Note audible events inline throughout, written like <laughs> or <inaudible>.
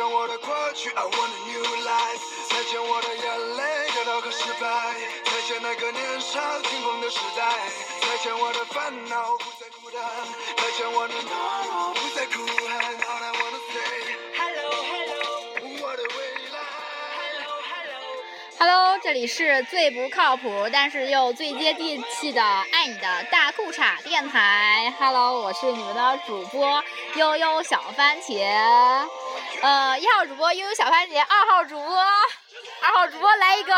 再见我的过去，I want a new life。再见我的眼泪，得到和失败。再见那个年少轻狂的时代。再见我的烦恼，不再孤单。再见我的懦弱，不再哭喊。All I wanna say。Hello Hello 我的未来。Hello Hello，Hello，这里是最不靠谱，但是又最接地气的爱你的大裤衩电台。Hello，我是你们的主播悠悠小番茄。呃，一号主播悠悠小番茄，二号主播，二号主播来一个，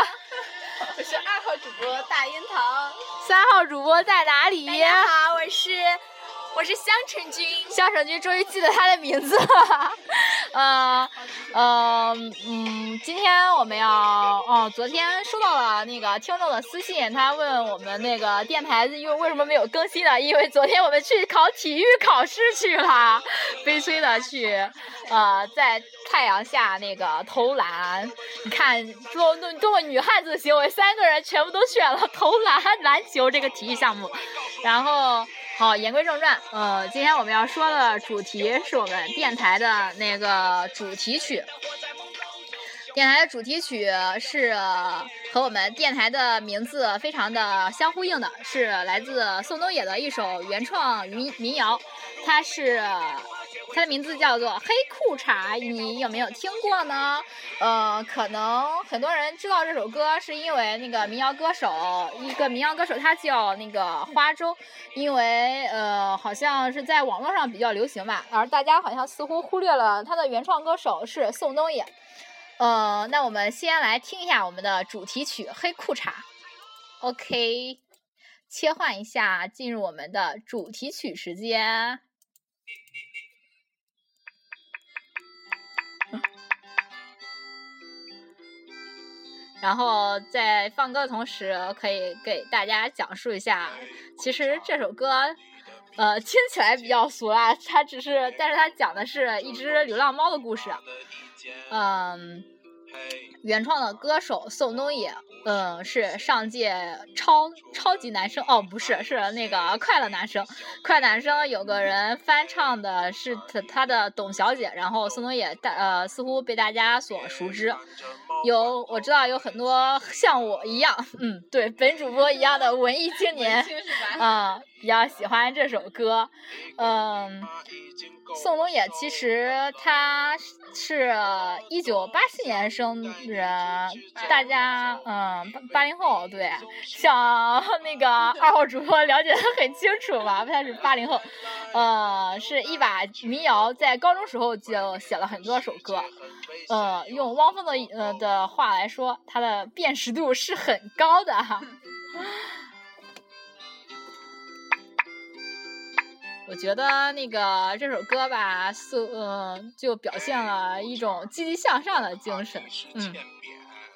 我是二号主播大樱桃。三号主播在哪里？大家好，我是我是香橙君。香橙君终于记得他的名字了。<laughs> 呃呃嗯，今天我们要哦，昨天收到了那个听众的私信，他问我们那个电台因为为什么没有更新呢？因为昨天我们去考体育考试去了，<laughs> 悲催的去呃在太阳下那个投篮。你看多多多么女汉子的行为，三个人全部都选了投篮篮球这个体育项目，然后。好，言归正传，呃，今天我们要说的主题是我们电台的那个主题曲。电台的主题曲是和我们电台的名字非常的相呼应的，是来自宋冬野的一首原创民民谣，它是它的名字叫做《黑裤衩》，你有没有听过呢？呃，可能很多人知道这首歌，是因为那个民谣歌手，一个民谣歌手，他叫那个花粥，因为呃，好像是在网络上比较流行吧，而大家好像似乎忽略了他的原创歌手是宋冬野。呃，那我们先来听一下我们的主题曲《黑裤衩》。OK，切换一下，进入我们的主题曲时间。然后在放歌的同时，可以给大家讲述一下，其实这首歌，呃，听起来比较俗啦，它只是，但是它讲的是一只流浪猫的故事。嗯，原创的歌手宋冬野，嗯，是。上届超超级男声，哦，不是，是那个快乐男声。快乐男声有个人翻唱的是他他的董小姐，然后宋冬野大呃似乎被大家所熟知。有我知道有很多像我一样，嗯，对，本主播一样的文艺青年，啊、比较喜欢这首歌，嗯。宋冬野其实他是一九八七年生人，大家嗯八八零后对，像 <laughs> 那个二号主播了解的很清楚吧？他是八零后，呃，是一把民谣，在高中时候就写了很多首歌，呃，用汪峰的呃的话来说，他的辨识度是很高的哈。我觉得那个这首歌吧，是嗯，就表现了一种积极向上的精神。嗯，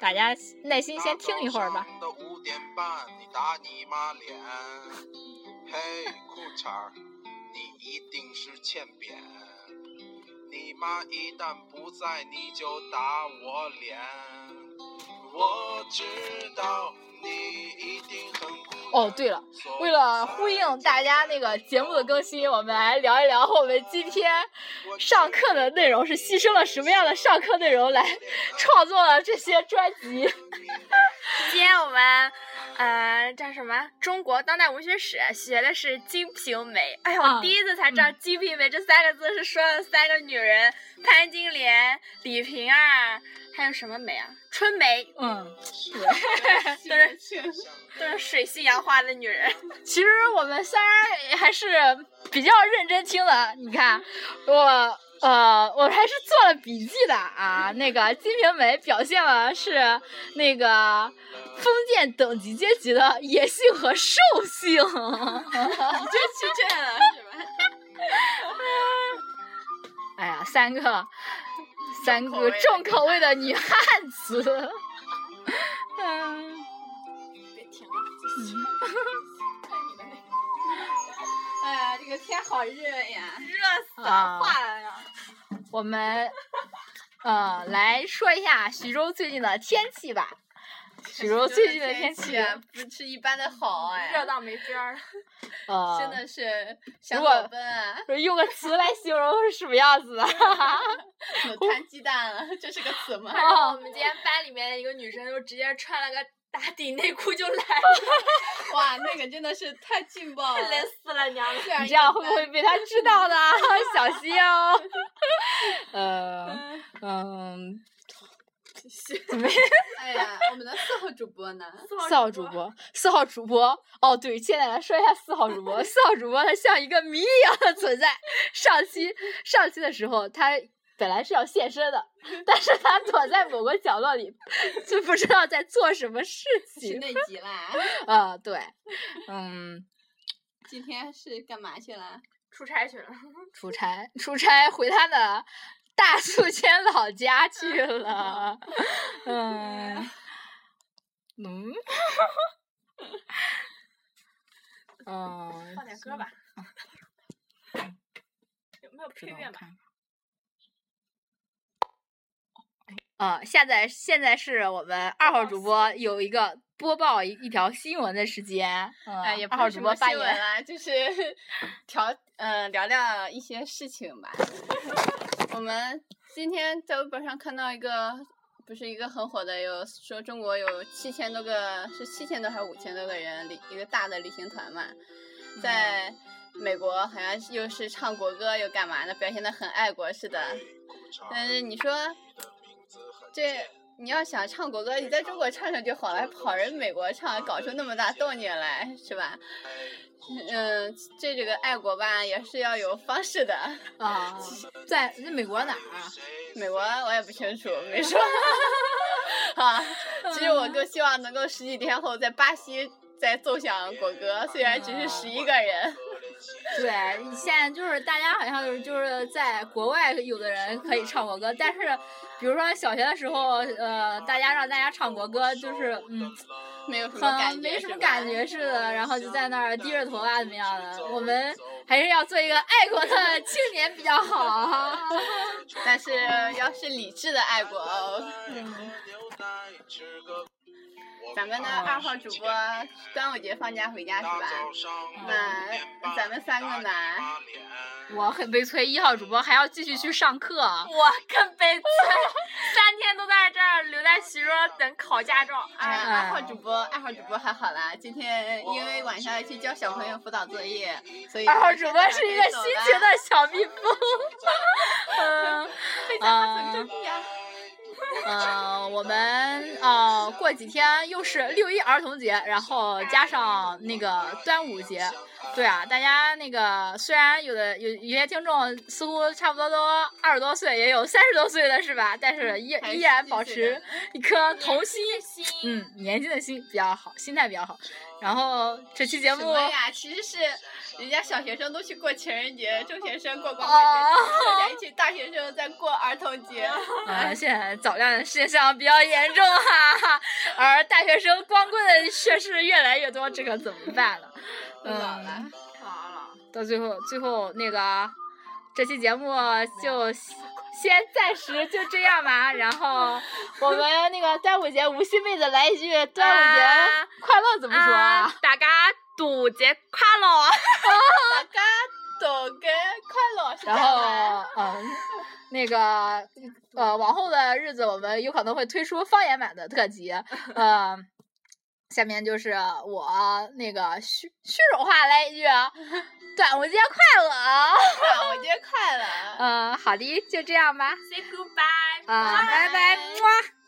大家耐心先听一会儿吧。五点半，你打你妈脸，嘿裤衩，你一定是欠扁。你妈一旦不在，你就打我脸。我知道你一定很苦哦，对了，为了呼应大家那个节目的更新，我们来聊一聊我们今天上课的内容是牺牲了什么样的上课内容来创作了这些专辑。今天我们呃叫什么？中国当代文学史学的是《金瓶梅》。哎呦，第一次才知道“金瓶梅”这三个字是说的三个女人：潘金莲、李瓶儿，还有什么梅啊？春梅，嗯，<laughs> 都是都是水性杨花的女人。<laughs> 其实我们仨还是比较认真听的。你看，我呃，我还是做了笔记的啊。那个《金瓶梅》表现了是那个封建等级阶级的野性和兽性。<laughs> 就去这了是吧？<laughs> 哎呀，三个三个重口味的女汉子。个天好热呀，热死化了呀！我们呃来说一下徐州最近的天气吧。徐州最近的天气，啊，不是一般的好哎，热到没边儿了。<laughs> 呃，真的是想如果裸奔啊，用个词来形容是什么样子的？<laughs> 我摊鸡蛋了，这是个词吗？<laughs> 我们今天班里面的一个女生就直接穿了个打底内裤就来了，<laughs> 哇，那个真的是太劲爆了，累死了娘们。你这样会不会被他知道的？<laughs> 小心哦。<laughs> 呃，嗯，怎么样？哎呀，我们的四号主播呢？四号主播，四号主播，哦对，现在来说一下四号主播。四号主播他像一个谜一样的存在。上期上期的时候，他本来是要现身的，但是他躲在某个角落里，<laughs> 就不知道在做什么事是情。内急啦，<laughs> 啊、对，嗯，今天是干嘛去了？出差去了，出差出差回他的大宿迁老家去了。<laughs> 嗯嗯嗯，放点歌吧。有没有配乐嘛？啊、现在现在是我们二号主播有一个播报一一条新闻的时间。嗯，哎，也不二号是什么主播发言。新闻啦，就是 <laughs> 调呃聊聊一些事情吧。<laughs> 我们今天在微博上看到一个，不是一个很火的，有说中国有七千多个，是七千多还是五千多个人旅一个大的旅行团嘛，在美国好像是又是唱国歌又干嘛的，表现的很爱国似的。但是你说这。你要想唱国歌，你在中国唱唱就好了，还跑人美国唱，搞出那么大动静来，是吧？嗯，这这个爱国吧，也是要有方式的。啊，在在美国哪儿啊？美国我也不清楚，没说。<laughs> 啊，其实我更希望能够十几天后在巴西再奏响国歌，虽然只是十一个人。对，现在就是大家好像就是在国外有的人可以唱国歌，但是比如说小学的时候，呃，大家让大家唱国歌，就是嗯，没有什么感很觉，没什么感觉似的，然后就在那儿低着头啊怎么样的。我们还是要做一个爱国的青年比较好。<laughs> 但是要是理智的爱国哦。<laughs> 咱们的二号主播端午节放假回家是吧？那咱们三个呢？我很悲催，一号主播还要继续去上课。我更悲催，三天都在这儿留在徐州等考驾照。哎二号主播，二号主播还好啦。今天因为晚上要去教小朋友辅导作业，所以二号主播是一个辛勤的小蜜蜂。<laughs> 嗯非常很正呀。嗯，我们呃过几天又是六一儿童节，然后加上那个端午节。对啊，大家那个虽然有的有有些听众似乎差不多都二十多岁，也有三十多岁的是吧？但是依依然保持一颗童心，嗯，年轻的心比较好，心态比较好。然后这期节目呀？其实是人家小学生都去过情人节，中学生过光棍哦节，人家一群大学生在过儿童节。呃，<laughs> 现在早恋现象比较严重哈、而大学生光棍的却是越来越多，这可怎么办了嗯，好了，到最后，最后那个这期节目就先暂时就这样吧。然后 <laughs> 我们那个端午节，无锡妹子来一句端午节啊快乐怎么说啊？大家端午节快乐！<laughs> 大家都给快乐，然后，嗯，那个呃，往后的日子我们有可能会推出方言版的特辑，<laughs> 呃，下面就是我那个虚虚荣话来一句，<laughs> 端午节快乐！端午节快乐。嗯，好的，就这样吧，Say goodbye，啊、拜拜，拜么。